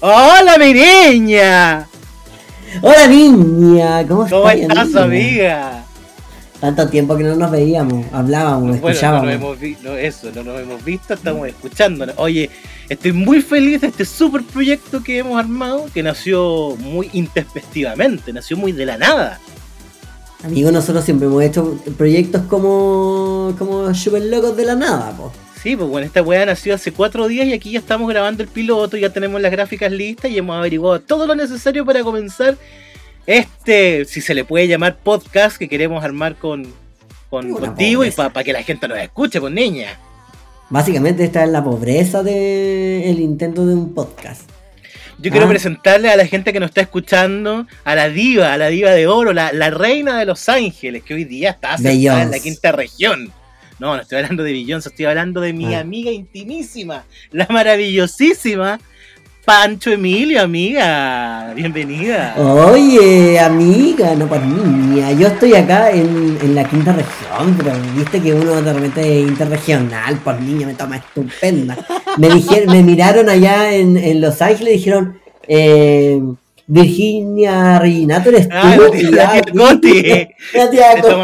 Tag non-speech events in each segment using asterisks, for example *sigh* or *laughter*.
¡Hola, mi niña! Hola, niña. ¿Cómo, ¿Cómo estás, amiga? Tanto tiempo que no nos veíamos, hablábamos, bueno, escuchábamos. No nos hemos visto, eso, no nos hemos visto, estamos escuchándonos. Oye, estoy muy feliz de este super proyecto que hemos armado, que nació muy intempestivamente, nació muy de la nada. Amigo, nosotros siempre hemos hecho proyectos como, como super locos de la nada, po. Sí, pues bueno, esta weá nació hace cuatro días y aquí ya estamos grabando el piloto, ya tenemos las gráficas listas y hemos averiguado todo lo necesario para comenzar este, si se le puede llamar podcast que queremos armar con, con contigo y para que la gente nos escuche, pues niña. Básicamente esta es la pobreza del intento de un podcast. Yo quiero ah. presentarle a la gente que nos está escuchando a la diva, a la diva de oro, la, la reina de Los Ángeles, que hoy día está sentada en la quinta región. No, no estoy hablando de Beyoncé, estoy hablando de mi ah. amiga intimísima, la maravillosísima Pancho Emilio, amiga. Bienvenida. Oye, amiga, no para niña. Yo estoy acá en, la quinta región, pero viste que uno de repente es interregional, por niña, me toma estupenda. Me dijeron, me miraron allá en, en Los Ángeles y dijeron, eh, Virginia Reginato eres tú. Ah, la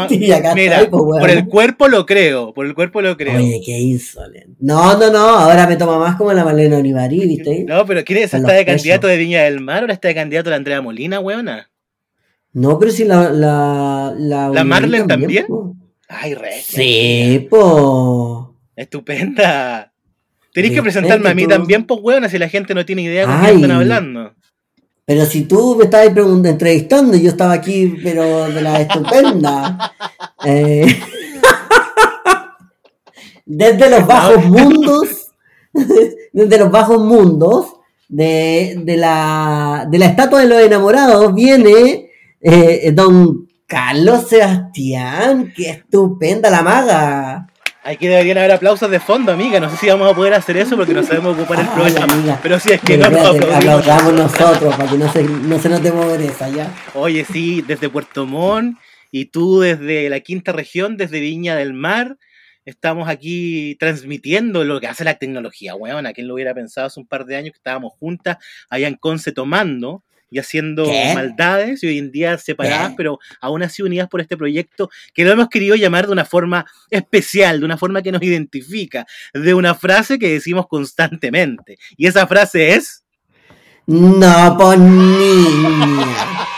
tía Mira, por el cuerpo lo creo, por el cuerpo lo creo. Oye, qué insolente. No, no, no, ahora me toma más como la Malena Olivari, ¿viste? *laughs* No, pero ¿quién es? ¿Está de candidato de Viña del Mar o está de candidato de Andrea Molina, weona? No, pero si la... ¿La, la, ¿La Marlen también? Ay, re. Sí, po. Estupenda. Tenéis que presentarme a mí también, pues, weona, si la gente no tiene idea de qué están hablando. Pero si tú me estabas entrevistando, yo estaba aquí, pero de la estupenda. *laughs* Eh, *laughs* *laughs* desde los bajos mundos, desde los bajos mundos de, la, de la estatua de los enamorados viene eh, don Carlos Sebastián. ¡Qué estupenda la maga! Aquí deberían haber aplausos de fondo, amiga. No sé si vamos a poder hacer eso porque no sabemos ocupar el programa. Pero si es que no nos aplaudamos nosotros para que no se, no se note pobreza, ¿ya? Oye, sí, desde Puerto Montt y tú desde la quinta región, desde Viña del Mar, estamos aquí transmitiendo lo que hace la tecnología, weón. ¿A quién lo hubiera pensado hace un par de años que estábamos juntas allá en Conce tomando? Y haciendo maldades y hoy en día separadas, pero aún así unidas por este proyecto que lo hemos querido llamar de una forma especial, de una forma que nos identifica, de una frase que decimos constantemente. Y esa frase es... No, pues niña.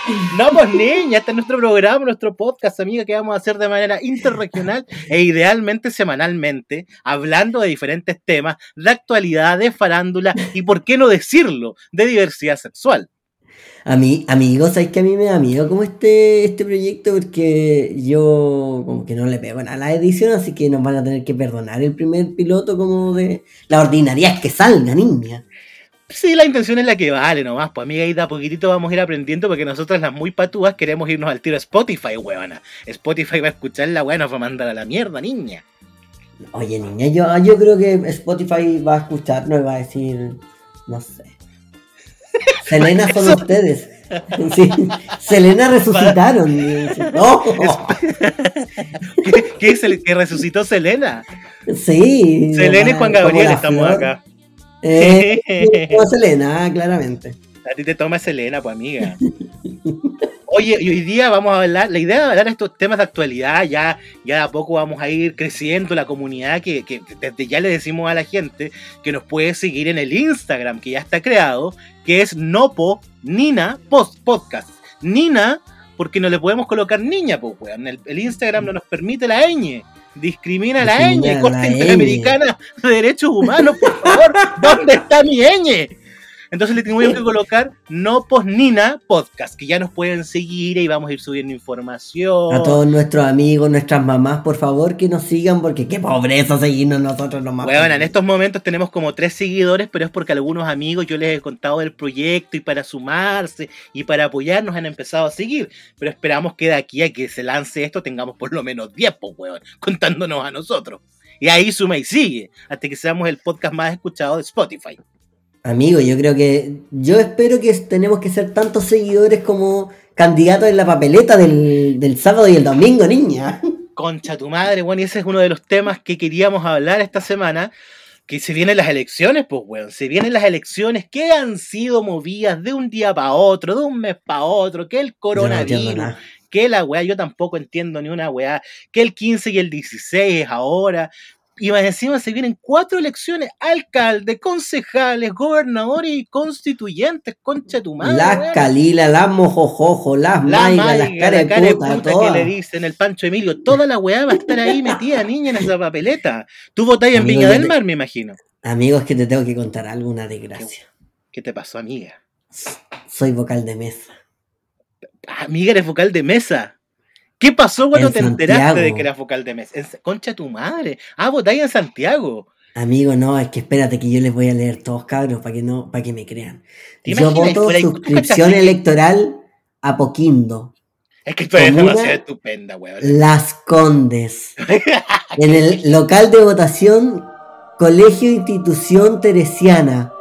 *laughs* no, pues niña, este es nuestro programa, nuestro podcast, amiga, que vamos a hacer de manera interregional e idealmente semanalmente, hablando de diferentes temas, de actualidad, de farándula y, por qué no decirlo, de diversidad sexual. A mí, amigos, ¿sabes que a mí me da miedo como este, este proyecto? Porque yo como que no le pego a la edición, así que nos van a tener que perdonar el primer piloto como de la ordinaria es que salga, niña. Sí, la intención es la que vale nomás, pues amiga, y de a poquitito vamos a ir aprendiendo porque nosotros las muy patúas queremos irnos al tiro a Spotify, huevona. Spotify va a escuchar la weá, nos va a mandar a la mierda, niña. Oye, niña, yo, yo creo que Spotify va a escuchar, no va a decir, no sé. Selena son ustedes. Sí. Selena resucitaron. *laughs* No. *laughs* ¿Qué, es el que resucitó Selena? Sí. Selena y Juan Gabriel estamos acá. Eh, *laughs* Selena, claramente. A ti te toma Selena, pues amiga. Oye, y hoy día vamos a hablar, la idea de hablar de estos temas de actualidad, ya, ya de a poco vamos a ir creciendo la comunidad que, que desde ya le decimos a la gente que nos puede seguir en el Instagram que ya está creado, que es Nopo Nina Post Podcast. Nina, porque no le podemos colocar niña, pues weón. El, Instagram no nos permite la ñ. Discrimina la ñ, Corte Interamericana de Derechos Humanos, por favor. ¿Dónde está mi ñ? Entonces le tengo que colocar No Nina Podcast, que ya nos pueden seguir y vamos a ir subiendo información. A todos nuestros amigos, nuestras mamás, por favor, que nos sigan, porque qué pobreza seguirnos nosotros nomás. Bueno, en estos momentos tenemos como tres seguidores, pero es porque algunos amigos yo les he contado del proyecto y para sumarse y para apoyarnos han empezado a seguir. Pero esperamos que de aquí a que se lance esto tengamos por lo menos 10, pues, weón, contándonos a nosotros. Y ahí suma y sigue, hasta que seamos el podcast más escuchado de Spotify. Amigo, yo creo que. Yo espero que tenemos que ser tantos seguidores como candidatos en la papeleta del, sábado y el domingo, niña. Concha tu madre, bueno, y ese es uno de los temas que queríamos hablar esta semana. que se vienen las elecciones, pues, weón. Se vienen las elecciones que han sido movidas de un día para otro, de un mes para otro, que el coronavirus, que la weá, yo tampoco entiendo ni una weá, que el 15 y el 16 es ahora. Y más encima se vienen cuatro elecciones: alcalde, concejales, gobernadores y constituyentes, concha tu madre. Las Calila, las Mojojojo, las la Maiga, las careputa, que le dicen el Pancho Emilio. Toda la weá va a estar ahí metida, niña, en esa papeleta. Tú votáis en Viña del Mar, me imagino. Amigos, que te tengo que contar alguna desgracia. ¿Qué te pasó, amiga? Soy vocal de mesa. Amiga, eres vocal de mesa. ¿Qué pasó cuando te enteraste de que era vocal de mesa? Concha tu madre. Ah, votáis en Santiago. Amigo, no, es que espérate que yo les voy a leer todos cabros para que no, para que me crean. Yo voto suscripción electoral a Poquindo. Es que esto es demasiado estupenda, weón. Las Condes. en el local de votación, Colegio Institución Teresiana.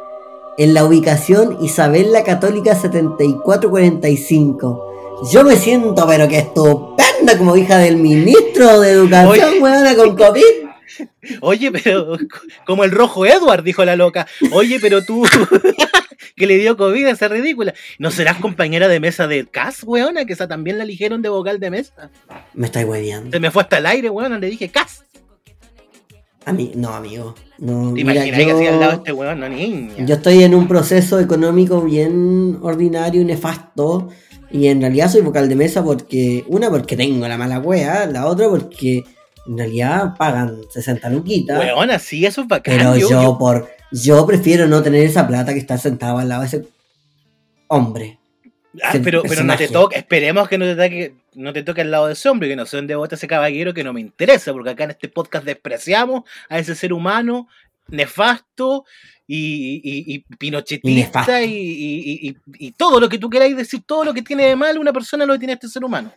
En la ubicación Isabel la Católica 7445. Yo me siento, pero que como hija del ministro de Educación, weona, con COVID. Oye, pero como el rojo Edward, dijo la loca. Oye, pero tú, *laughs* que le dio COVID, esa ridícula. ¿No serás compañera de mesa de CAS, weona? Que esa también la eligieron de vocal de mesa. Me estáis hueviando. Se me fue hasta el aire, weona, le dije CAS. A mí, no, amigo. No, ¿Te imaginas que hacía al lado este weón? No, niña. Yo estoy en un proceso económico bien ordinario y nefasto y en realidad soy vocal de mesa porque, una, porque tengo la mala wea, la otra porque en realidad pagan 60 luquitas. Weona, sí, eso es bacán. Pero yo, por yo prefiero no tener esa plata que estar sentado al lado de ese hombre. Ah, pero, pero no te toque, esperemos que no te toque, no te toque al lado de ese hombre, que no sé dónde vota ese caballero que no me interesa, porque acá en este podcast despreciamos a ese ser humano nefasto y, y, y pinochetista y, y, todo lo que tú queráis decir, todo lo que tiene de mal una persona lo tiene este ser humano.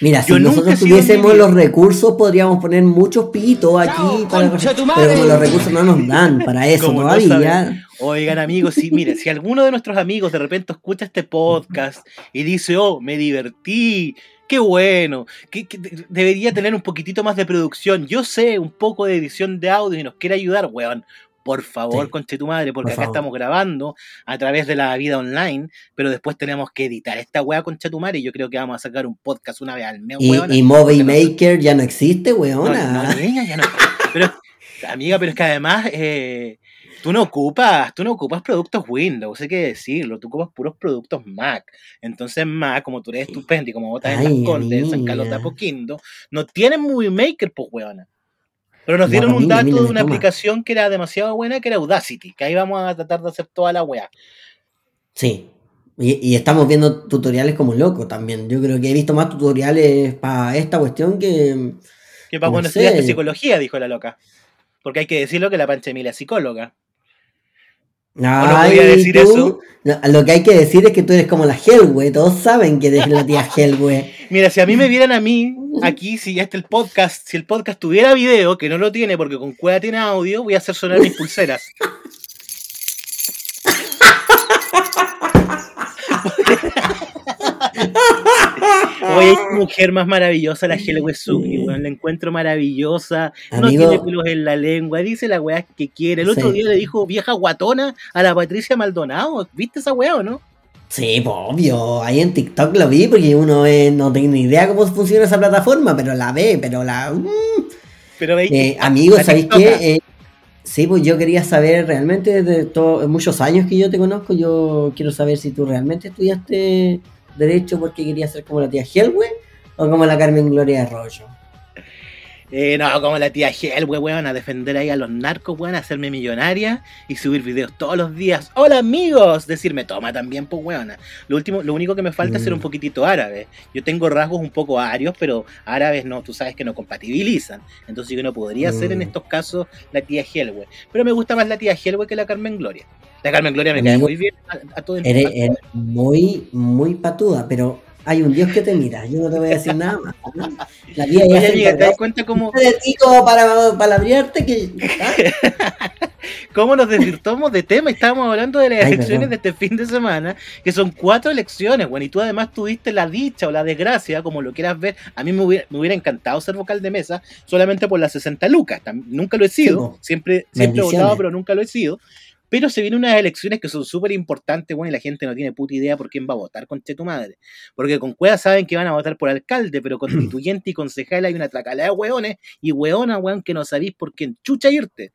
Mira, si nosotros tuviésemos los recursos, podríamos poner muchos pitos aquí, para, pero como los recursos no nos dan para *laughs* eso todavía. Oigan, amigos, si, mire, si alguno de nuestros amigos de repente escucha este podcast y dice, oh, me divertí, qué bueno, que, debería tener un poquitito más de producción. Yo sé un poco de edición de audio y nos quiere ayudar, weón por favor, conche tu madre, porque acá estamos grabando a través de la vida online, pero después tenemos que editar esta weá concha tu madre y yo creo que vamos a sacar un podcast una vez al mes, ¿Y, y Movie Maker ya no existe, weona. No, no, ya no. Pero, amiga, pero es que además eh, tú no ocupas, tú no ocupas productos Windows, hay que decirlo, tú ocupas puros productos Mac. Entonces Mac, como tú eres estupendo y como votas en las Condes, en Calota Poquindo, no tienen Movie Maker, pues weona. Pero nos dieron un dato de una aplicación que era demasiado buena, que era Audacity, que ahí vamos a tratar de hacer toda la weá. Sí. Y, estamos viendo tutoriales como loco también. Yo creo que he visto más tutoriales para esta cuestión que. Que para cuando estudiaste psicología, dijo la loca. Porque hay que decirlo que la Pancha Emilia es psicóloga. No, no podía decir eso. lo que hay que decir es que tú eres como la Hellway. Todos saben que eres la tía Hellway. *laughs* Mira, si a mí me vieran a mí, *laughs* aquí, si ya está el podcast, si el podcast tuviera video, que no lo tiene porque con Cueva tiene audio, voy a hacer sonar mis pulseras. *laughs* Oye, mujer más maravillosa, la Helwe Suki, weón. La encuentro maravillosa. no tiene pelos en la lengua. Dice la weá que quiere. El otro día le dijo vieja guatona a la Patricia Maldonado. ¿Viste esa weá o no? Sí, pues obvio. Ahí en TikTok lo vi porque uno no tiene ni idea cómo funciona esa plataforma, pero la ve, pero la. Mm. Pero veis. Eh, amigos, ¿sabéis qué? Eh, sí, pues yo quería saber realmente, de todos muchos años que yo te conozco, yo quiero saber si tú realmente estudiaste Derecho porque querías ser como la tía Helwe o como la Carmen Gloria Arroyo. Eh, no, como la tía Helwe, weón, a defender ahí a los narcos, weón, a hacerme millonaria y subir videos todos los días. ¡Hola, amigos! Decirme, toma también, pues, weón. Lo, último, lo único que me falta es ser un mm. poquitito árabe. Yo tengo rasgos un poco arios, pero árabes no, tú sabes que no compatibilizan. Entonces yo no podría ser en mm. estos casos la tía Helwe. Pero me gusta más la tía Helwe que la Carmen Gloria. La Carmen Gloria me cae muy bien a, todo el Eres, muy, muy patuda, pero hay un Dios que te mira. Yo no te voy a decir nada más. La vida ya Oye, amiga, ¿te das cuenta cómo...? Te para palabrearte que... ¿ah? *laughs* ¿Cómo nos desvirtuamos de tema? Estábamos hablando de las elecciones de este fin de semana, que son cuatro elecciones, bueno, y tú además tuviste la dicha o la desgracia, como lo quieras ver. A mí me hubiera, encantado ser vocal de mesa solamente por las 60 lucas. Nunca lo he sido, siempre, siempre he votado, pero nunca lo he sido. Pero se vienen unas elecciones que son súper importantes, bueno, y la gente no tiene puta idea por quién va a votar, con tu madre. Porque con Cueva saben que van a votar por alcalde, pero constituyente y concejal hay una tracalada de hueones y hueona, hueón, que no sabéis por quién chucha irte.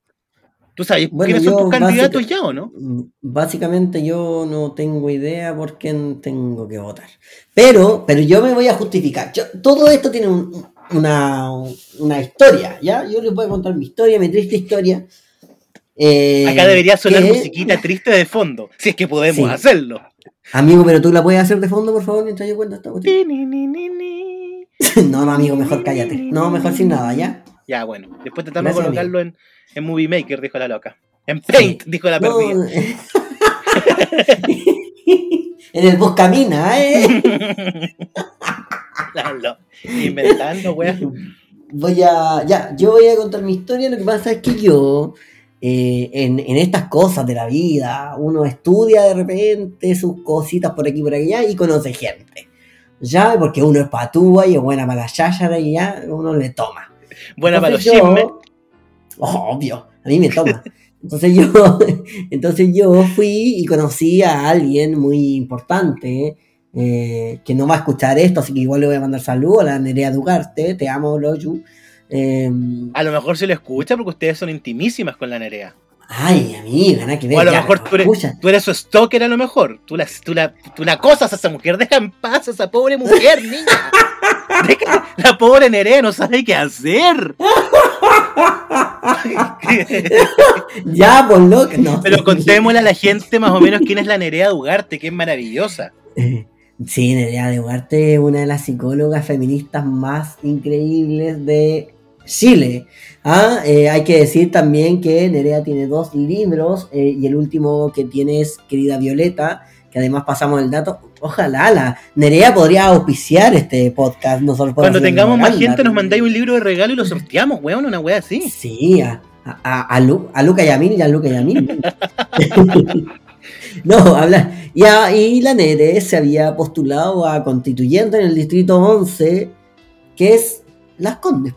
¿Tú sabes quiénes son tus candidatos ya o no? Mm, básicamente yo no tengo idea por quién tengo que votar. Pero, pero yo me voy a justificar. todo esto tiene una, una historia, ¿ya? Yo les voy a contar mi historia, mi triste historia eh, Acá debería sonar musiquita triste de fondo, si es que podemos hacerlo. Amigo, pero tú la puedes hacer de fondo, por favor, mientras yo cuento esta *laughs* no, no, amigo, mejor cállate. No, mejor sin nada, ¿ya? Ya, bueno. Después tratamos de colocarlo en, en, Movie Maker, dijo la loca. En Paint, dijo la perdida. *laughs* en el Buscamina, ¿eh? *laughs* Inventando, weá. Voy a. Ya, yo voy a contar mi historia. Lo que pasa es que yo eh, en, estas cosas de la vida. Uno estudia de repente sus cositas por aquí y por allá y conoce gente. Ya, porque uno es patúa y es buena para la y ya uno le toma. Buena para los chismes. obvio, a mí me toma. *laughs* Entonces yo, *laughs* entonces yo fui y conocí a alguien muy importante eh, que no va a escuchar esto, así que igual le voy a mandar saludos a la Nerea Dugarte, te amo, Loyu. Em, a lo mejor se lo escucha porque ustedes son intimísimas con la Nerea. Ay, amiga, nada que ver. O a lo mejor tú eres, su stalker a lo mejor. Tú la, tú, la, tú la acosas a esa mujer, deja en paz a esa pobre mujer, *laughs* niña. la pobre Nerea no sabe qué hacer. *laughs* ya, por lo que no. Pero contémosle a la gente más o menos quién es la Nerea de Ugarte, que es maravillosa. *laughs* Sí, Nerea de Ugarte es una de las psicólogas feministas más increíbles de Chile. Ah, eh, hay que decir también que Nerea tiene dos libros eh, y el último que tiene es Querida Violeta, que además pasamos el dato. Ojalá la Nerea podría auspiciar este podcast. Cuando tengamos más gente nos mandáis un libro de regalo y lo sorteamos, weón, una wea así. Sí, a, a, a, Luca Yamil y a Luca Yamil. *laughs* no, habla. Y, y la Nere se había postulado a constituyente en el distrito 11, que es Las Condes.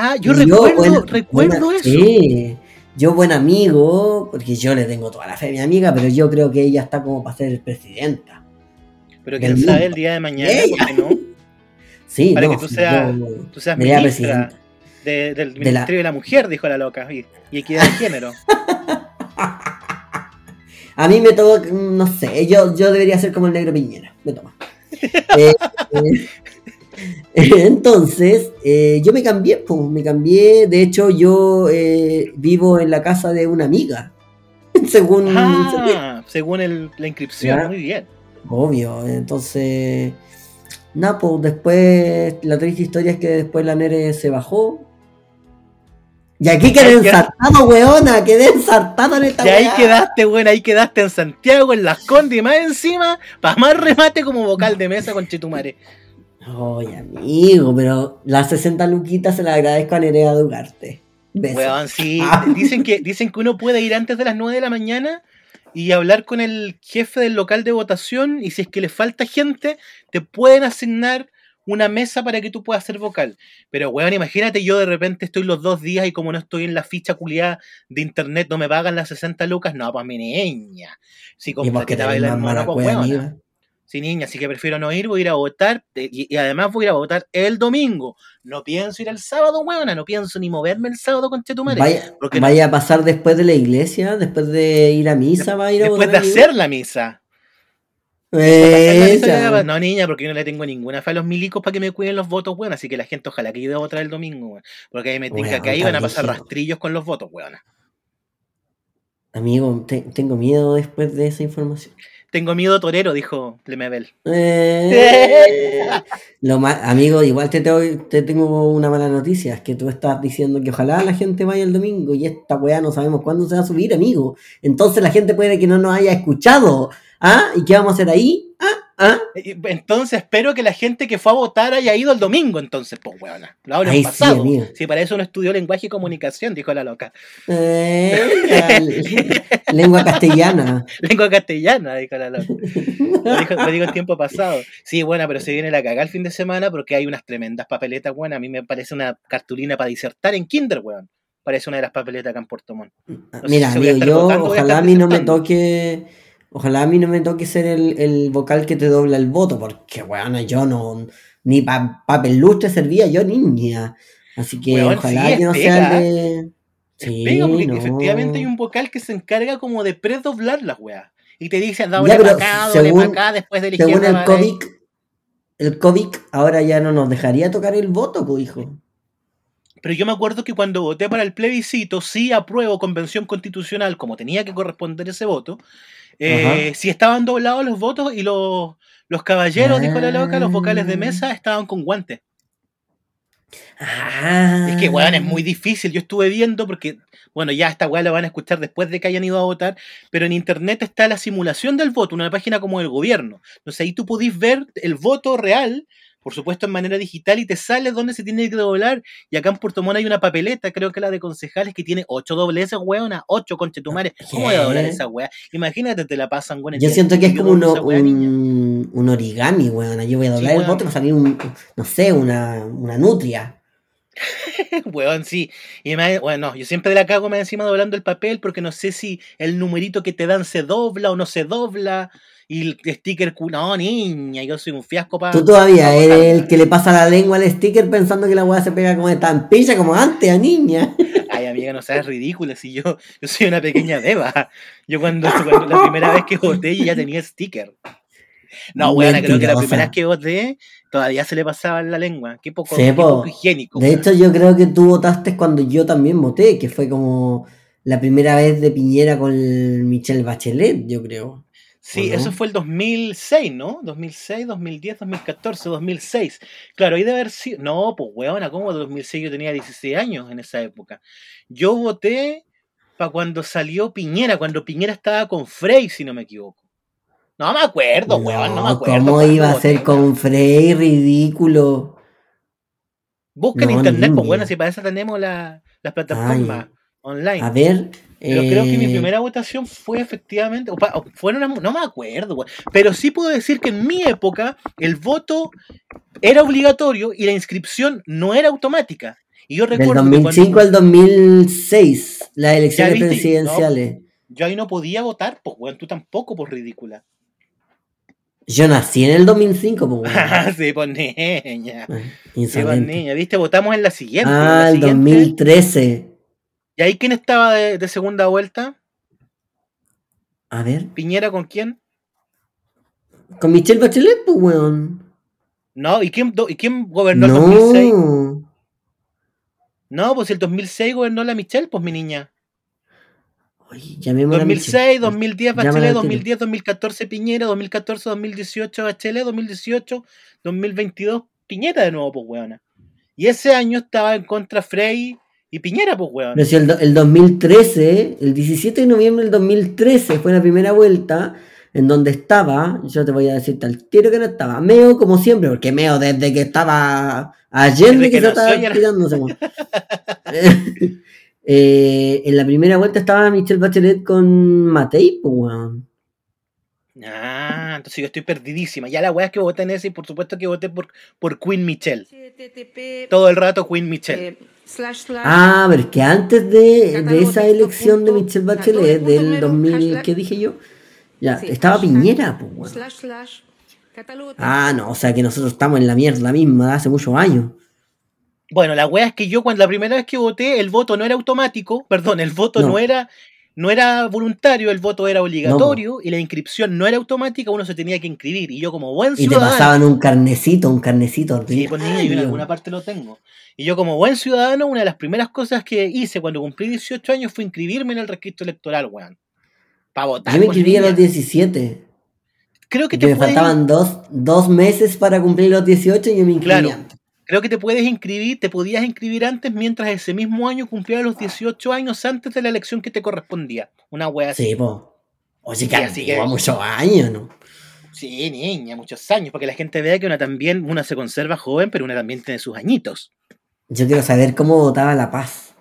Ah, yo recuerdo, recuerdo eso. Sí, yo buen amigo, porque yo le tengo toda la fe a mi amiga, pero yo creo que ella está como para ser presidenta. Pero quién sabe el día de mañana, ¿por qué no? *laughs* Sí, para que tú seas, tú seas ministra del Ministerio de la... Mujer, dijo la loca, y, equidad de género. *laughs* a mí me toca, no sé, yo, yo debería ser como el negro Piñera, me toma. *laughs* eh, eh, *laughs* Entonces, eh, yo me cambié, pues, me cambié. De hecho, yo eh, vivo en la casa de una amiga. *laughs* según ah, *laughs* según la inscripción, muy bien. Obvio, entonces. Nada, pues después. La triste historia es que después la Nere se bajó. Y aquí quedé ensartado, weona, quedé ensartado en esta Y ahí quedaste, weón, ahí quedaste en Santiago, en Las Condes y más encima, para más remate como vocal de mesa con Chetumare. Ay, amigo, pero las 60 luquitas se las agradezco a Nerea Dugarte. Weón, sí. Ah. Dicen que, dicen que uno puede ir antes de las 9 de la mañana y hablar con el jefe del local de votación y si es que le falta gente, te pueden asignar una mesa para que tú puedas ser vocal. Pero, weón, imagínate yo de repente estoy los dos días y como no estoy en la ficha culiada de internet, no me pagan las 60 lucas. No, pues mi niña. Si como que te bailar mano, pues weón. Sí, niña, así que prefiero no ir, voy a ir a votar y, además voy a ir a votar el domingo. No pienso ir el sábado, huevona, no pienso ni moverme el sábado con Chetumare. Vaya, vaya a pasar después de la iglesia, después de ir a misa, va a ir a Después de hacer la misa. No, niña, porque yo no le tengo ninguna fe a los milicos para que me cuiden los votos, weón. Así que la gente, ojalá que yo a votar el domingo, weón. Porque ahí me tenga que ahí van a pasar rastrillos con los votos, weón. Amigo, tengo miedo después de esa información. Tengo miedo torero, dijo Lemebel. Eh, lo amigo, igual te, te, tengo una mala noticia, es que tú estás diciendo que ojalá la gente vaya el domingo y esta weá no sabemos cuándo se va a subir, amigo. Entonces la gente puede que no nos haya escuchado. ¿Ah? ¿Y qué vamos a hacer ahí? ¿Ah? ¿Ah? Entonces espero que la gente que fue a votar haya ido el domingo, entonces, pues, weón. Lo hablo en pasado. Sí, sí, para eso no estudió lenguaje y comunicación, dijo la loca. Eh, *laughs* lengua castellana. *laughs* lengua castellana, dijo la loca. Lo dijo, lo digo en tiempo pasado. Sí, bueno, pero se viene la cagada el fin de semana porque hay unas tremendas papeletas, weón. A mí me parece una cartulina para disertar en kinder, weón. Parece una de las papeletas acá en Puerto Montt. Mira, yo ojalá a mí no me toque Ojalá a mí no me toque ser el, vocal que te dobla el voto, porque, bueno, yo no, ni para papel lustre servía yo niña. Así que ojalá que no sea de... Sí, porque efectivamente hay un vocal que se encarga como de predoblar las weas. Y te dice, doble para acá, doble para acá, después de Según el COVID, el COVID ahora ya no nos dejaría tocar el voto, pues, hijo. Pero yo me acuerdo que cuando voté para el plebiscito, sí apruebo convención constitucional, como tenía que corresponder ese voto, eh, si estaban doblados los votos y los, los caballeros, dijo la loca, los vocales de mesa ah. estaban con guantes. Es que, weón, es muy difícil. Yo estuve viendo porque, bueno, ya esta weá la van a escuchar después de que hayan ido a votar, pero en internet está la simulación del voto, una página como el gobierno. Entonces ahí tú podís ver el voto real por supuesto en manera digital y te sale dónde se tiene que doblar. Y acá en Puerto Montt hay una papeleta, creo que la de concejales, que tiene ocho dobleces, weona, ocho conchetumares. ¿Cómo voy a doblar esa wea? Imagínate, te la pasan, weón. Yo siento que es como un, un, origami, weona. Yo voy a doblar el voto para salir un, no sé, una, una nutria. *laughs* weón, sí. Y me, bueno, yo siempre de la cago me encima doblando el papel porque no sé si el numerito que te dan se dobla o no se dobla. Y el sticker, no, niña, yo soy un fiasco para. Tú todavía eres el que le pasa la lengua al sticker pensando que la weá se pega como de tampilla, como antes, a niña. *laughs* Ay, amiga, no seas ridícula, si yo, yo soy una pequeña deba. Yo *laughs* cuando, la primera vez que voté ya tenía sticker. No, weón, creo que la primera vez que voté todavía se le pasaba en la lengua. Qué poco, higiénico. De hecho, yo creo que tú votaste cuando yo también voté, que fue como la primera vez de Piñera con Michelle Bachelet, yo creo. Sí, eso fue el 2006, ¿no? 2006, 2010, 2014, 2006. Claro, ahí de haber sido. No, pues weona, ¿cómo 2006 yo tenía 16 años en esa época? Yo voté para cuando salió Piñera, cuando Piñera estaba con Frey, si no me equivoco. No me acuerdo, weón, no me acuerdo. ¿Cómo iba a ser con Frey? Ridículo. Busca en internet, pues bueno, si para eso tenemos la, las plataformas online. A ver, pero creo que mi eh, primera votación fue efectivamente, fueron, no me acuerdo, pero sí puedo decir que en mi época el voto era obligatorio y la inscripción no era automática. Y yo recuerdo Del 2005 al 2006, las elecciones presidenciales. yo ahí no podía votar, pues, bueno, tú tampoco, pues, ridícula. Yo nací en el 2005, pues, *laughs* sí, pues, niña. Ah, sí, pues, niña, viste, votamos en la siguiente. Ah, el 2013. ¿Y ahí quién estaba de, segunda vuelta? A ver. ¿Piñera con quién? Con Michelle Bachelet, pues, weón. No, ¿y quién, y quién gobernó el 2006? No, pues el 2006 gobernó la Michelle, pues mi niña. Oye, 2006, 2010 Bachelet, 2010, 2014 Piñera, 2014, 2018 Bachelet, 2018, 2022 Piñera de nuevo, pues weona. Y ese año estaba en contra Frey y Piñera, pues, weón. Pero si el, el 2013, el 17 de noviembre del 2013 fue la primera vuelta en donde estaba, yo te voy a decir tal tiro que no estaba, Meo como siempre, porque Meo desde que estaba ayer de que, se estaba tirando, *laughs* eh, en la primera vuelta estaba Michelle Bachelet con Matei, pues, weón. Ah, entonces yo estoy perdidísima. Ya la weá es que voté en ese y por supuesto que voté por, por Queen Michelle. Todo el rato Queen Michelle. Eh, ah, pero es que antes de, de esa elección de Michelle Bachelet del 2000, ¿qué dije yo? Ya, estaba Piñera, pues. Ah, no, o sea que nosotros estamos en la mierda misma de hace muchos años. Bueno, la wea es que yo cuando la primera vez que voté, el voto no era automático, perdón, el voto no era no era voluntario, el voto era obligatorio y la inscripción no era automática, uno se tenía que inscribir. Y yo como buen ciudadano... Y te pasaban un carnecito, un carnecito. Sí, pues niño, yo en alguna parte lo tengo. Y yo como buen ciudadano, una de las primeras cosas que hice cuando cumplí 18 años fue inscribirme en el registro electoral, weón. Para votar. Yo me inscribí a los 17. Creo que te me faltaban dos, dos, meses para cumplir los 18 y yo me inscribí claro. Creo que te puedes inscribir, te podías inscribir antes mientras ese mismo año cumplía los 18 años antes de la elección que te correspondía. Una wea así. Sí, po. Oye, que así que muchos años, ¿no? Sí, niña, muchos años, porque la gente vea que una también, una se conserva joven, pero una también tiene sus añitos. Yo quiero saber cómo votaba La Paz.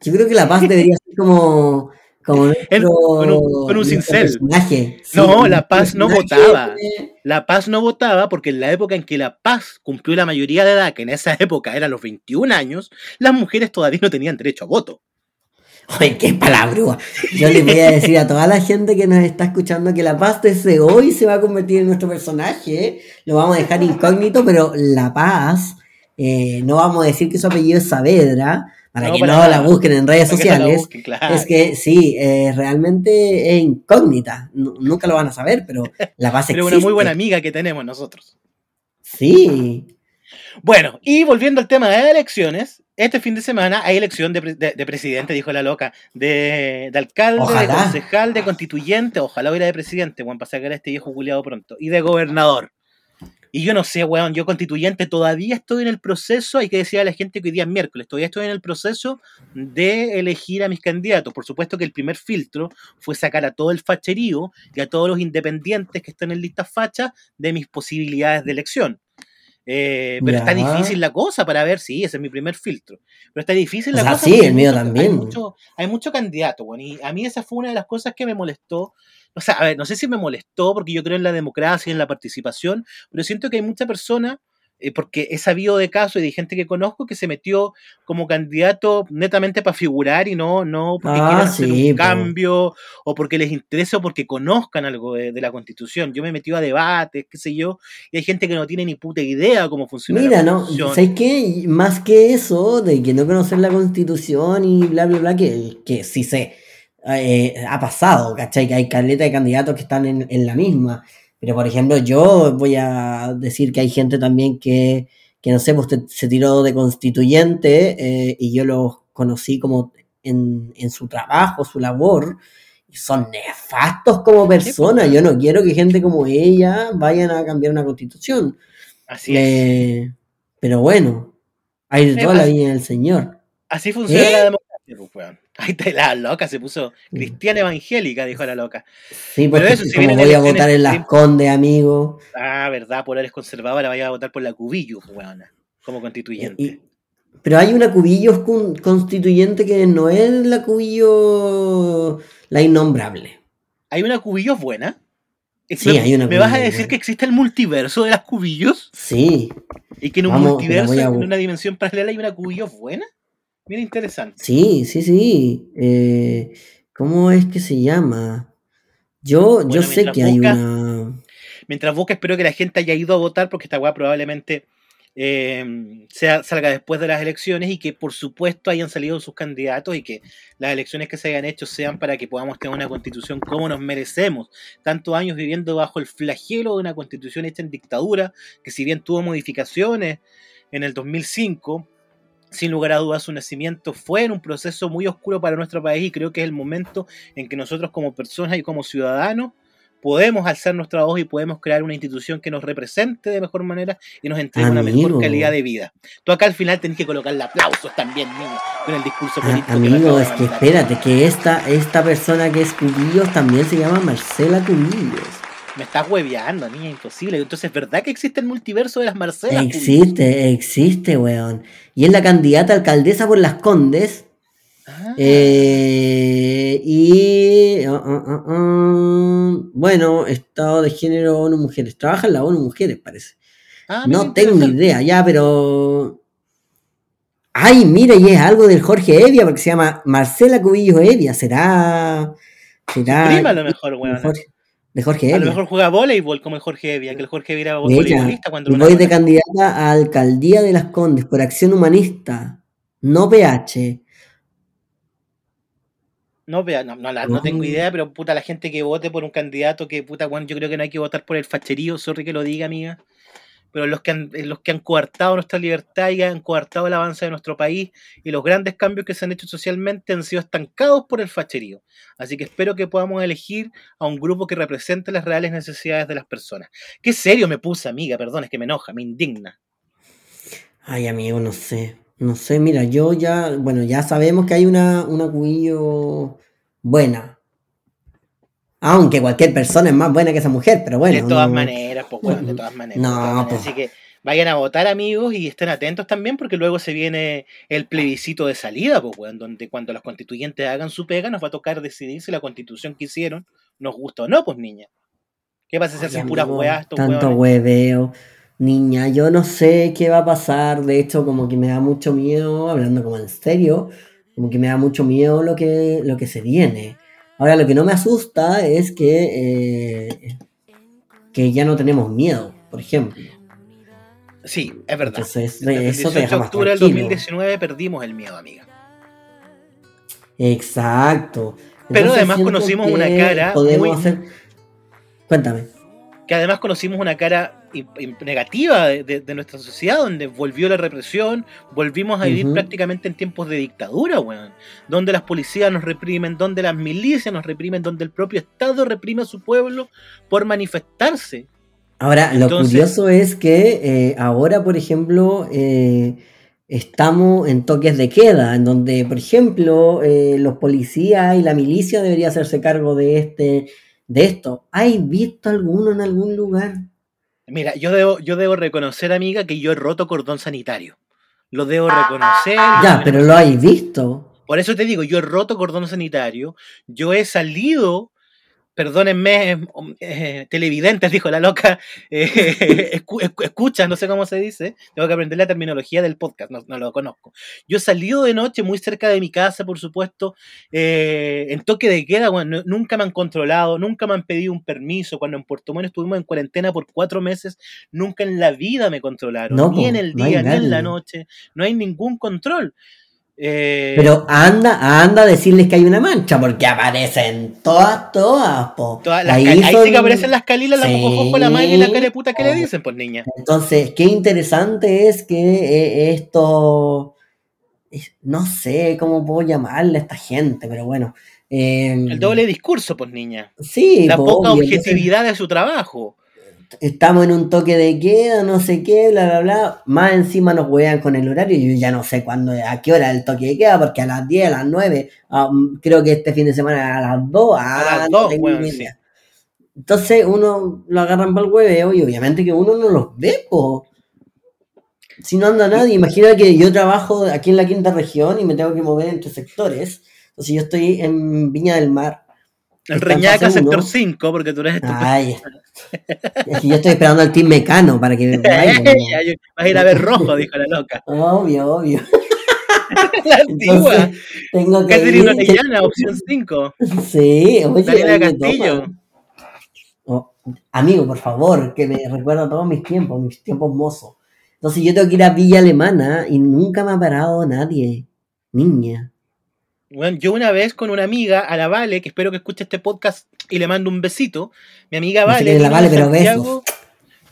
Yo creo que La Paz debería ser como, como *laughs* Él, con un, con un cincel. Sí, No, La Paz no votaba. de- La Paz no votaba porque en la época en que La Paz cumplió la mayoría de edad, que en esa *laughs* época eran los 21 años, las mujeres todavía no tenían derecho a voto. Oye, qué palabrúa. Yo le voy a decir a toda la gente que nos está escuchando que La Paz desde hoy se va a convertir en nuestro personaje. ¿eh? Lo vamos a dejar incógnito, pero La Paz, eh, no vamos a decir que su apellido es Saavedra, para No, que para no nada. la busquen en redes Para no sociales. busquen, claro. Es que sí, eh, realmente es incógnita. Nu- nunca lo van a saber, pero La Paz Pero existe. una muy buena amiga que tenemos nosotros. Sí. Bueno, y volviendo al tema de elecciones, este fin de semana hay elección de, pre- de- de presidente, dijo la loca, de, de alcalde, de concejal, de constituyente, ojalá hubiera de presidente, weón, para sacar a este viejo culiado pronto, y de gobernador. Y yo no sé, weón, yo constituyente todavía estoy en el proceso, hay que decir a la gente que hoy día es miércoles, todavía estoy en el proceso de elegir a mis candidatos. Por supuesto que el primer filtro fue sacar a todo el facherío y a todos los independientes que están en listas fachas de mis posibilidades de elección. Eh, pero está difícil la cosa para ver, sí, ese es mi primer filtro. Pero está difícil O la sea, cosa. sí, el mío mucho- también. Hay mucho, hay mucho candidato, bueno, y a mí esa fue una de las cosas que me molestó. O sea, a ver, no sé si me molestó porque yo creo en la democracia y en la participación, pero siento que hay mucha persona, eh, porque he sabido de casos y de gente que conozco que se metió como candidato netamente para figurar y no, no porque Ah, quieran hacer un cambio o porque les interese o porque conozcan algo de, de la constitución. Yo me he metido a debates, qué sé yo, y hay gente que no tiene ni puta idea cómo funciona Mira, la ¿no? ¿Sabes qué? Más que eso, de que no conocer la constitución y bla, bla, bla, que, que sí se eh, ha pasado, ¿cachai? Que hay caleta de candidatos que están en, en la misma. Pero, por ejemplo, yo voy a decir que hay gente también que, que no sé, pues te- se tiró de constituyente eh, y yo los conocí como en, en su trabajo, su labor. y Son nefastos como personas. Yo no quiero que gente como ella vayan a cambiar una constitución. Así es. Eh, pero bueno, hay de Eh, toda la viña del Señor. Así funciona ¿Eh? la democracia, pues, weón. *laughs* Ahí te la loca se puso cristiana evangélica, dijo la loca. Sí, porque eso, si como voy a votar en las Condes, amigo. Ah, verdad, por eres conservadora, vaya a votar por la Cubillo, pues, weona, como constituyente. Y- pero hay una cubillo con- constituyente que no es la cubillo la innombrable. ¿Hay una Cubillos buena? Sí, ¿Me, hay una ¿Me vas a decir buena. que existe el multiverso de las Cubillos? Sí, ¿Y que en un Vamos, pero multiverso, a en una dimensión paralela, hay una Cubillos buena? Mira, interesante. sí, sí, sí. Eh, ¿Cómo es que se llama? Yo, yo sé que hay una. Mientras busca, espero que la gente haya ido a votar porque esta weá probablemente eh, sea, salga después de las elecciones y que por supuesto hayan salido sus candidatos y que las elecciones que se hayan hecho sean para que podamos tener una constitución como nos merecemos. Tantos años viviendo bajo el flagelo de una constitución hecha en dictadura, que si bien tuvo modificaciones en el 2005, sin lugar a dudas su nacimiento fue en un proceso muy oscuro para nuestro país y creo que es el momento en que nosotros como personas y como ciudadanos podemos alzar nuestra voz y podemos crear una institución que nos represente de mejor manera y nos entregue una mejor calidad de vida. Tú acá al final tenés que colocarle aplausos también, con el discurso Ah, político. que me amigo, de es que espérate, que esta, esta persona que es Cubillos también se llama Marcela Cubillos. Me estás hueveando, niña, imposible. Entonces, ¿es verdad que existe el multiverso de las Marcelas? Existe, existe, weón. Y es la candidata a alcaldesa por las Condes. Ah, Eh, y. ah, ah, ah, bueno, estado de género ONU Mujeres. Trabaja en la ONU Mujeres, parece. ah, No tengo interesante. idea, ya, pero. Ay, mira, y es algo del Jorge Evia, porque se llama Marcela Cubillos Evia. ¿Será. Será. Prima a lo mejor, weón. Jorge, de Jorge A Evia. lo mejor juega voleibol como el Jorge Evia, que el Jorge Evia era voleibolista cuando una voy de candidata a alcaldía de las Condes por acción humanista, no PH. No, no, no, la- no tengo idea, pero puta, la gente que vote por un candidato que, puta, bueno, yo creo que no hay que votar por el facherío, sorry que lo diga, amiga. Pero los que han, eh, los que han coartado nuestra libertad y han coartado el avance de nuestro país y los grandes cambios que se han hecho socialmente han sido estancados por el facherío. Así que espero que podamos elegir a un grupo que represente las reales necesidades de las personas. Qué serio me puse, amiga, perdón, es que me enoja, me indigna. Ay, amigo, no sé. No sé, mira, yo ya, bueno, ya sabemos que hay una, una buena. Aunque cualquier persona es más buena que esa mujer, pero bueno. De todas maneras, pues bueno, de todas maneras. No. Así que vayan a votar, amigos, y estén atentos también, porque luego se viene el plebiscito de salida, pues bueno, donde cuando los constituyentes hagan su pega, nos va a tocar decidir si la constitución que hicieron nos gusta o no, pues niña. ¿Qué pasa si hacen puras weas? Tanto hueveo. Niña, yo no sé qué va a pasar. De hecho, como que me da mucho miedo, hablando como en serio, como que me da mucho miedo lo que, lo que se viene. Ahora, lo que no me asusta es que, eh, que ya no tenemos miedo, por ejemplo. Sí, es verdad. Entonces, el 18 de octubre del 2019 perdimos el miedo, amiga. Exacto. Pero además conocimos una cara. Podemos hacer. Cuéntame. Que además conocimos una cara negativa de, nuestra sociedad, donde volvió la represión, volvimos a vivir prácticamente en tiempos de dictadura, weón. Donde las policías nos reprimen, donde las milicias nos reprimen, donde el propio Estado reprime a su pueblo por manifestarse. Ahora, lo curioso es que eh, ahora, por ejemplo, eh, estamos en toques de queda, en donde, por ejemplo, eh, los policías y la milicia deberían hacerse cargo de este de esto. ¿Hay visto alguno en algún lugar? Mira, yo debo, yo debo reconocer, amiga, que yo he roto cordón sanitario. Lo debo reconocer. Ya, pero lo hay visto. Por eso te digo, yo he roto cordón sanitario. Yo he salido perdónenme, eh, televidentes, dijo la loca, *laughs* eh, escucha, no sé cómo se dice, tengo que aprender la terminología del podcast, no, lo conozco. Yo salido de noche muy cerca de mi casa, por supuesto, eh, en toque de queda, bueno, nunca me han controlado, nunca me han pedido un permiso, cuando en Puerto Montt estuvimos en cuarentena por cuatro meses, nunca en la vida me controlaron, ni en el día, ni en la noche, no hay ningún control. Eh, Pero anda, anda a decirles que hay una mancha, porque aparecen todas, todas, po. ahí, sí que aparecen las calilas, la con la madre y la cara puta que le dicen, pues niña. Entonces, qué interesante es que eh, esto, no sé cómo puedo llamarle a esta gente, pero bueno. el doble discurso, pues niña. Sí, la poca objetividad de su trabajo estamos en un toque de queda, no sé qué, bla, bla, bla. Más encima nos juegan con el horario. Yo ya no sé cuándo, a qué hora el toque de queda, porque a las 10, a las 9, um, creo que este fin de semana a las 2, a, las 2, bueno, Entonces uno lo agarran para el hueveo y obviamente que uno no los ve, po. Si no anda nadie, imagina que yo trabajo aquí en la quinta región y me tengo que mover entre sectores. Entonces yo estoy en Viña del Mar. El Reñaca sector 5, porque tú eres Ay, es que yo estoy esperando al Team Mecano para que me *laughs* vaya. Vas a ir a ver rojo, dijo la loca. *laughs* Obvio, obvio. *laughs* la antigua. tengo que Catherine Orellana, opción 5. Sí, oye. Daniela Castillo. Oh, amigo, por favor, que me recuerda todos mis tiempos, mis tiempos mozos. Entonces yo tengo que ir a Villa Alemana y nunca me ha parado nadie. Niña. Bueno, yo una vez con una amiga, a la Vale, que espero que escuche este podcast y le mando un besito. Mi amiga Vale, vino, vale, de Santiago,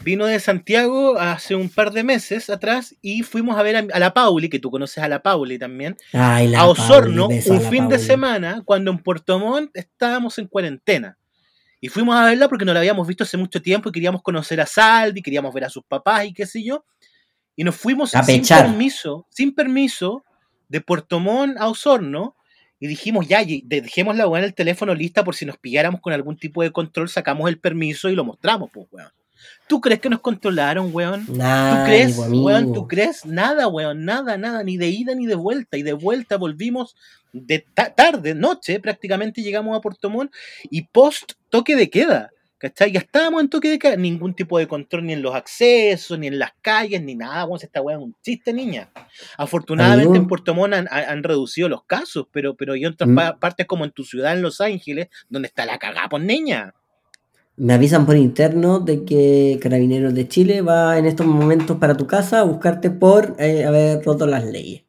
vino de Santiago hace un par de meses atrás y fuimos a ver a, la Pauli, que tú conoces a la Pauli también, a Osorno un fin de semana cuando en Puerto Montt estábamos en cuarentena. Y fuimos a verla porque no la habíamos visto hace mucho tiempo y queríamos conocer a Salvi, queríamos ver a sus papás y qué sé yo. Y nos fuimos sin permiso, sin permiso, de Puerto Montt a Osorno y dijimos, ya, dejemos la weá en el teléfono lista por si nos pilláramos con algún tipo de control, sacamos el permiso y lo mostramos, pues, weón. ¿Tú crees que nos controlaron, weón? Nada, ¿Tú crees, weón? ¿Tú crees? Nada, weón, nada, nada, ni de ida ni de vuelta. Y de vuelta volvimos de tarde, noche, prácticamente llegamos a Puerto Montt y post toque de queda. ¿Cachai? Ya estábamos en toque de queda, ningún tipo de control ni en los accesos, ni en las calles, ni nada. Vamos, esta weá es un chiste, niña. Afortunadamente en Puerto Montt han, reducido los casos, pero, pero y en otras mm. partes como en tu ciudad, en Los Ángeles, donde está la cagada, pues niña. Me avisan por interno de que Carabineros de Chile va en estos momentos para tu casa a buscarte por eh, haber roto las leyes.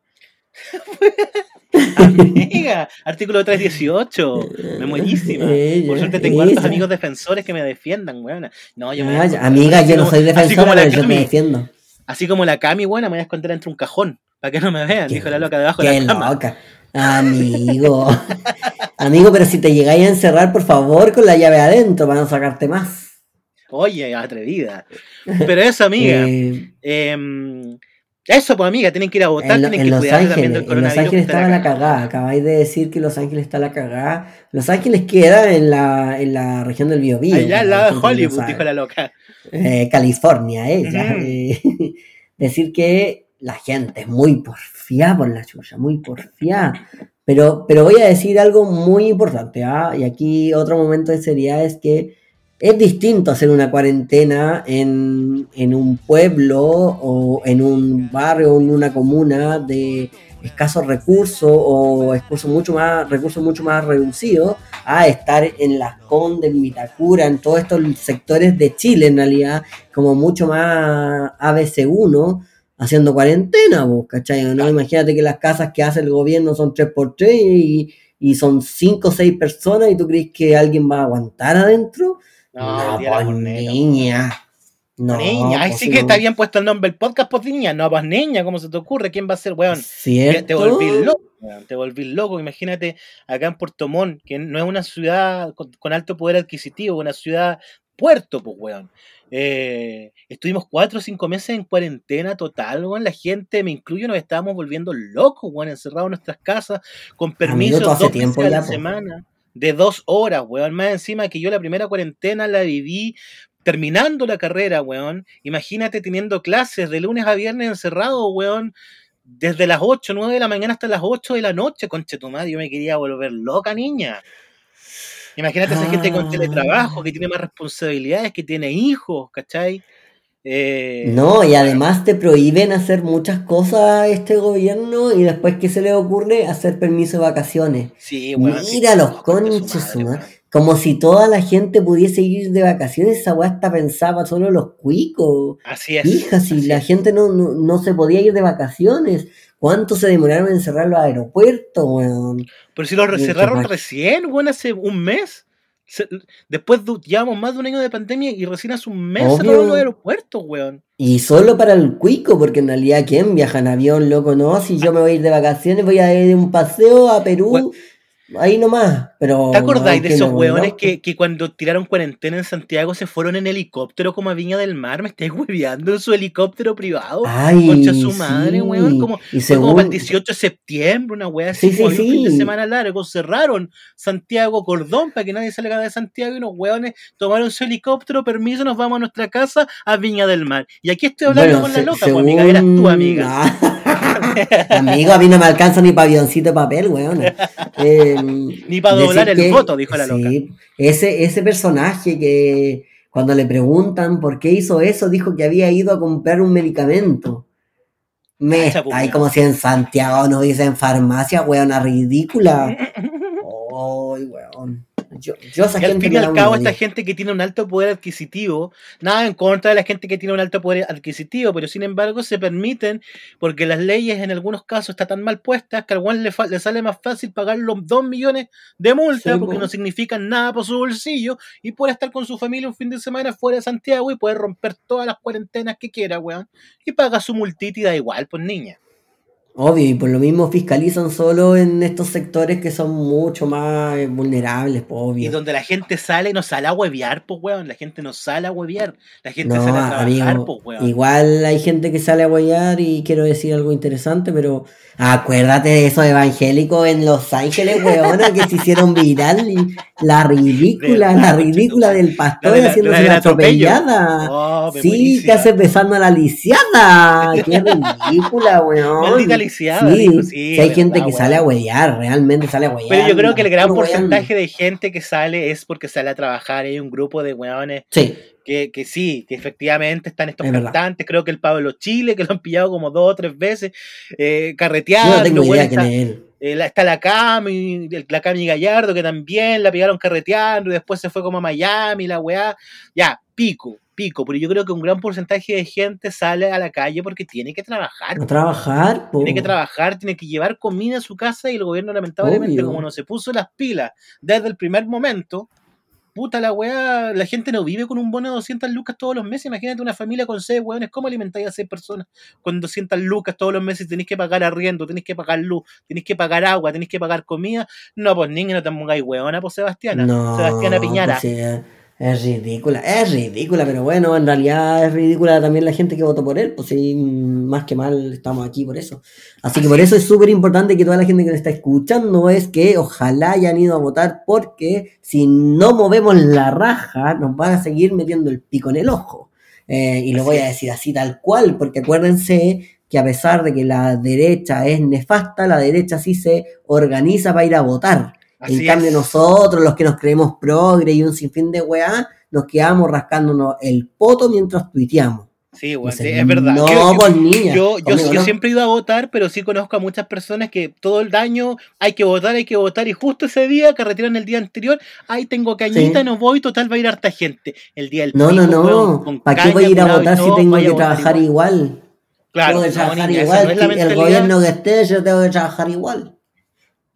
*laughs* Amiga, artículo 318. Me buenísima. Por suerte tengo tantos amigos defensores que me defiendan, weón. No, yo me Amiga, yo no soy defensora, pero yo me defiendo. Así como la Cami, buena, me voy a esconder entre un cajón. Para que no me vean, dijo la loca debajo de la cama. Loca. Amigo. *laughs* Amigo, pero si te llegáis a encerrar, por favor, con la llave adentro para no sacarte más. Oye, atrevida. Pero eso, amiga. Eh... Em, Eso, pues amiga, tienen que ir a votar, En, lo- tienen en que Los cuidarse también del en Los coronavirus. Ángeles estaba la la cagada. Acabáis de decir que Los Ángeles está la cagada. Los Ángeles queda en la, en la región del Biobío. Allá al lado la de Hollywood, dijo la loca. Eh, California, ella. Ujú. eh, *laughs* decir que la gente es muy porfiada por la chucha, muy porfiada. Pero, pero voy a decir algo muy importante, ¿ah? y aquí otro momento de seriedad es que es distinto hacer una cuarentena en, en un pueblo o en un barrio o en una comuna de escasos recursos o recursos mucho más, recursos mucho más reducidos a estar en Las Condes, en Vitacura, en todos estos sectores de Chile en realidad, como mucho más ABC1 haciendo cuarentena, vos, ¿cachai? ¿No? Imagínate que las casas que hace el gobierno son 3x3 y, y son 5 o 6 personas y tú crees que alguien va a aguantar adentro. No, pues, niña. No, niña, ay, sí que está bien puesto el nombre del podcast, pues niña. No, pues niña, ¿cómo se te ocurre? ¿Quién va a ser, weón? Te, ¿Cierto? te volví loco, weón, te volví loco. Imagínate acá en Puerto Montt, que no es una ciudad con, con alto poder adquisitivo, una ciudad puerto, pues, weón. Eh, estuvimos cuatro o cinco meses en cuarentena total, weón. La gente, me incluyo, nos estábamos volviendo locos, weón, encerrados en nuestras casas, con permisos dos veces a la semana, de dos horas, weón. Más encima que yo la primera cuarentena la viví terminando la carrera, weón. Imagínate teniendo clases de lunes a viernes encerrado, weón. Desde las 8, 9 de la mañana hasta las 8 de la noche, conche tu madre, yo me quería volver loca, niña. Imagínate esa gente con Ah. teletrabajo, que tiene más responsabilidades, que tiene hijos, ¿cachai? Eh, No, y además te prohíben hacer muchas cosas este gobierno y después, ¿qué se le ocurre? Hacer permiso de vacaciones. Sí, Mira los no, conches. Como si toda la gente pudiese ir de vacaciones, esa weá está pensada solo los cuicos. Así es. Hija, si la es. gente no, no, no se podía ir de vacaciones, ¿cuánto se demoraron en cerrar los aeropuertos, weón? Pero si lo Bien, cerraron recién, weón, hace un mes. Se- después de, llevamos más de un año de pandemia y recién hace un mes cerraron los aeropuertos, weón. Y solo para el cuico, porque en realidad, ¿quién viaja en avión, loco? No, si yo me voy a ir de vacaciones, voy a ir de un paseo a Perú. Ahí nomás. Pero, ¿Te acordáis de esos no, no. que, que cuando tiraron cuarentena en Santiago se fueron en helicóptero como a Viña del Mar? ¿Me estáis hueveando en su helicóptero privado? Ay, Concha su madre, sí. Como, Y fue como según, para el 18 de septiembre, una wea así. Sí, sí, un fin de semana largo. Cerraron Santiago Cordón para que nadie salga de Santiago y unos weones tomaron su helicóptero, permiso, nos vamos a nuestra casa a Viña del Mar. Y aquí estoy hablando bueno, con la loca, pues, amiga. Eras tu amiga. *laughs* Amigo, a mí no me alcanza ni para avioncito de papel, weón. Eh, Ni para doblar el que- voto, dijo la loca. sí, ese, ese personaje que cuando le preguntan por qué hizo eso, dijo que había ido a comprar un medicamento. Me pues, ahí como si en Santiago no hubiese en farmacia, weón, ridícula. *laughs* Ay, weón. Yo, yo esa Y al fin y al cabo, esta gente que tiene un alto poder adquisitivo, nada en contra de la gente que tiene un alto poder adquisitivo, pero sin embargo se permiten, porque las leyes en algunos casos están tan mal puestas que al guan le, le sale más fácil pagar los 2 millones de multa Sí, porque po. no significan nada por su bolsillo y puede estar con su familia un fin de semana fuera de Santiago y puede romper todas las cuarentenas que quiera, weón, y paga su multita y da igual, pues niña. Obvio, y por lo mismo fiscalizan solo en estos sectores que son mucho más eh, vulnerables, pues, Y obvio. donde la gente sale, no sale a huevear, pues weón, la gente no sale a huevear, la gente No, sale a trabajar, amigo, pues weón. igual hay gente que sale a guayar y quiero decir algo interesante, pero acuérdate de esos evangélicos en Los Ángeles, weona, *laughs* que se hicieron viral y la ridícula, la ridícula del pastor de la- haciéndose la del la atropello. atropellada. Oh, Sí, buenísima. que hace besando a la lisiada. *laughs* Qué ridícula, weón. Maldita Sí, hay verdad, gente que sale a huellar, realmente sale a huellar. Pero yo creo que el gran porcentaje de gente que sale es porque sale a trabajar. Hay un grupo de weones Sí, que, que sí, que efectivamente están estos Es verdad. cantantes. Creo que el Pablo Chile, que lo han pillado como dos o tres veces, eh, yo carreteando. no tengo idea quién es él. eh, la- está la Cami, el- la Cami Gallardo, que también la pillaron carreteando y después se fue como a Miami, la weá. Ya, pico, pico. Pero yo creo que un gran porcentaje de gente sale a la calle porque tiene que trabajar. A trabajar, po. Tiene que trabajar, tiene que llevar comida a su casa y el gobierno lamentablemente Obvio. como no se puso las pilas desde el primer momento, puta la weá, la gente no vive con un bono de 200 lucas todos los meses, imagínate una familia con 6 weones, ¿cómo alimentáis a 6 personas con 200 lucas todos los meses? Tenéis que pagar arriendo, tenéis que pagar luz, tenéis que pagar agua, tenéis que pagar comida, no pues niña, no te pongáis weona, pues Sebastiana, No, Sebastiana Piñara. pues sí, eh, Es ridícula, es ridícula, pero bueno, en realidad es ridícula también la gente que votó por él, pues sí, más que mal estamos aquí por eso. Así que por eso es súper importante que toda la gente que nos está escuchando es que ojalá hayan ido a votar porque si no movemos la raja nos van a seguir metiendo el pico en el ojo. Eh, y lo voy a decir así tal cual, porque acuérdense que a pesar de que la derecha es nefasta, la derecha sí se organiza para ir a votar en cambio, nosotros, los que nos creemos progre y un sinfín de weá, nos quedamos rascándonos el poto mientras tuiteamos. Sí, bueno, es verdad. No, yo, pues niña. Yo, yo, siempre he ido a votar, pero sí conozco a muchas personas que todo el daño hay que votar, hay que votar, y justo ese día que retiran el día anterior, ay, tengo cañita, no voy, total va a ir harta gente. El día del No, no, no. ¿Para qué voy a ir a votar si tengo que trabajar igual? Claro, tengo que trabajar igual. el gobierno que esté, yo tengo que trabajar igual.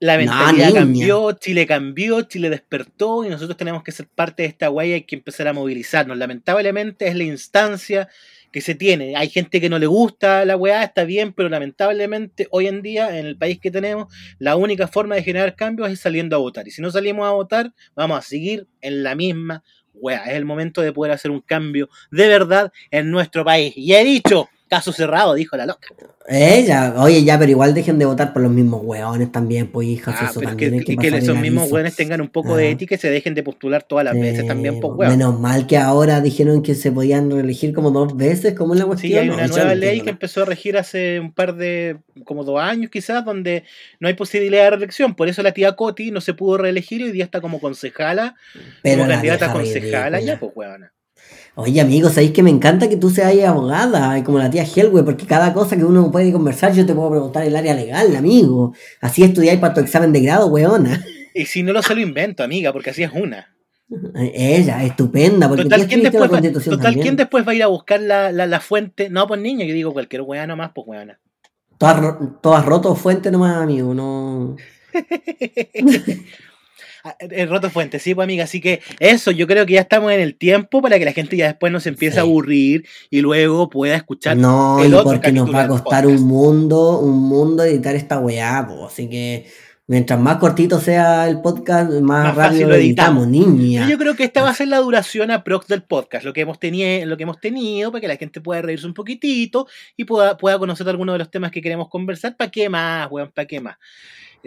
La mentalidad cambió, Chile cambió, Chile despertó y nosotros tenemos que ser parte de esta huella y hay que empezar a movilizarnos. Lamentablemente es la instancia que se tiene. Hay gente que no le gusta la weá, está bien, pero lamentablemente hoy en día, en el país que tenemos, la única forma de generar cambios es saliendo a votar. Y si no salimos a votar, vamos a seguir en la misma weá. Es el momento de poder hacer un cambio de verdad en nuestro país. Y he dicho, Caso cerrado, dijo la loca. Ella, oye, ya, pero igual dejen de votar por los mismos hueones también, pues hijas, ah, eso también. Que, que, esos mismos hueones tengan un poco de ah. ética y se dejen de postular todas las veces también, pues hueón. Menos mal que ahora dijeron que se podían reelegir como dos veces, como es la cuestión. Sí, hay una nueva ley que empezó a regir hace un par de, como dos años quizás, donde no hay posibilidad de reelección. Por eso la tía Coti no se pudo reelegir y hoy día está como concejala, pero como candidata concejala, ya, pues hueona. Oye, amigo, ¿sabéis que me encanta que tú seas abogada, como la tía Helwe? Porque cada cosa que uno puede conversar, yo te puedo preguntar el área legal, amigo. Así estudiáis para tu examen de grado, weona. Y si no lo se lo invento, amiga, porque así es una. Ella, estupenda, porque total, ¿quién después, va, total ¿quién después va a ir a buscar la, la, fuente? No, pues niña, yo digo cualquier weá nomás, pues weona. Todas, todas roto fuente nomás, amigo, no. *laughs* Ah, el roto fuente, sí, pues amiga. Así que eso, yo creo que ya estamos en el tiempo para que la gente ya después nos empiece a aburrir y luego pueda escuchar. No, porque nos va a costar un mundo, un mundo editar esta weá, pues. Así que mientras más cortito sea el podcast, más, rápido lo editamos, niña. Yo creo que esta va a ser la duración aprox del podcast, lo que hemos tenido, lo que hemos tenido, para que la gente pueda reírse un poquitito y pueda, pueda conocer algunos de los temas que queremos conversar. ¿Para qué más, weón? ¿Para qué más?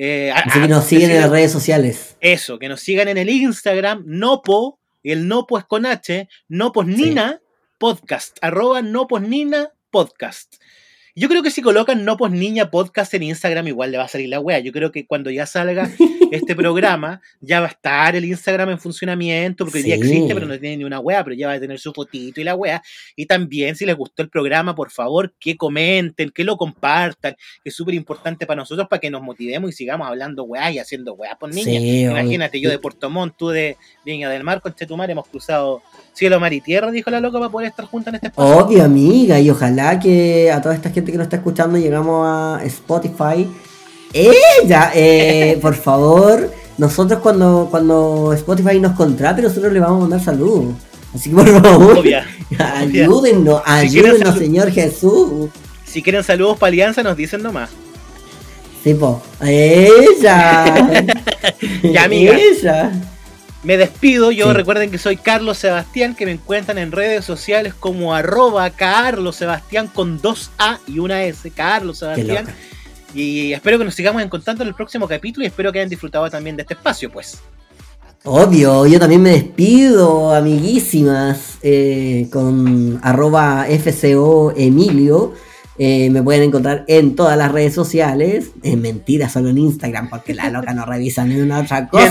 Eh, Así que nos siguen en las redes sociales. Eso, que nos sigan en el Instagram, Nopo, el Nopo es con H, Nopos Nina Podcast, arroba Nopos Nina Podcast. Yo creo que si colocan No Pues Niña Podcast en Instagram, igual le va a salir la wea. Yo creo que cuando ya salga *laughs* este programa, ya va a estar el Instagram en funcionamiento, porque hoy día existe, pero no tiene ni una wea, pero ya va a tener su fotito y la wea. Y también, si les gustó el programa, por favor, que comenten, que lo compartan, que es súper importante para nosotros, para que nos motivemos y sigamos hablando wea y haciendo wea por niñas. Imagínate, yo de Puerto Montt, tú de Viña del Mar, con Chetumar, hemos cruzado cielo, mar y tierra, dijo la loca, para poder estar juntas en este espacio. Obvio, amiga, y ojalá que a toda esta gente que nos está escuchando llegamos a Spotify. Ella, eh, *laughs* por favor, nosotros cuando, cuando Spotify nos contrate, nosotros le vamos a mandar saludos. Así que por favor, ayúdennos, *laughs* ayúdennos, Señor Jesús. Si quieren saludos para Alianza, nos dicen nomás. Tipo, ella. *laughs* ya, amiga. Ella. Me despido, yo recuerden que soy Carlos Sebastián, que me encuentran en redes sociales como arroba Carlos Sebastián con dos A y una S, Carlos Sebastián. Y espero que nos sigamos encontrando en el próximo capítulo y espero que hayan disfrutado también de este espacio, pues. Obvio, yo también me despido, amiguísimas, eh, con arroba FCO Emilio. Eh, me pueden encontrar en todas las redes sociales. En mentira, solo en Instagram, porque la loca no revisa ni una otra cosa.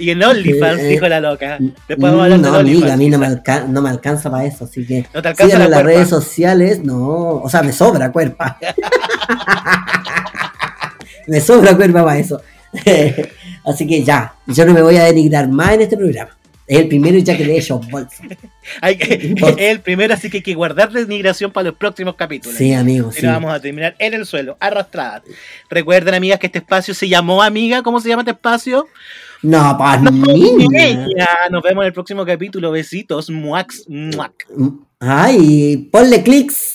Y en, OnlyFans, eh, dijo la loca. Después vamos a hablar no, de a mí no me, no me, alcanza para eso, así que. ¿No te alcanza en las redes sociales, no. O sea, me sobra cuerpa. *laughs* me sobra cuerpa para eso. *laughs* así que ya, yo no me voy a denigrar más en este programa. Es el primero ya que le he hecho bolsa. es el primero, así que hay que guardar migración para los próximos capítulos. Sí, amigos. Y vamos a terminar en el suelo, arrastrada. Recuerden, amigas, que este espacio se llamó Amiga. ¿Cómo se llama este espacio? No, para no, Nos vemos en el próximo capítulo. Besitos. Muax, muac. Ay, ponle clics.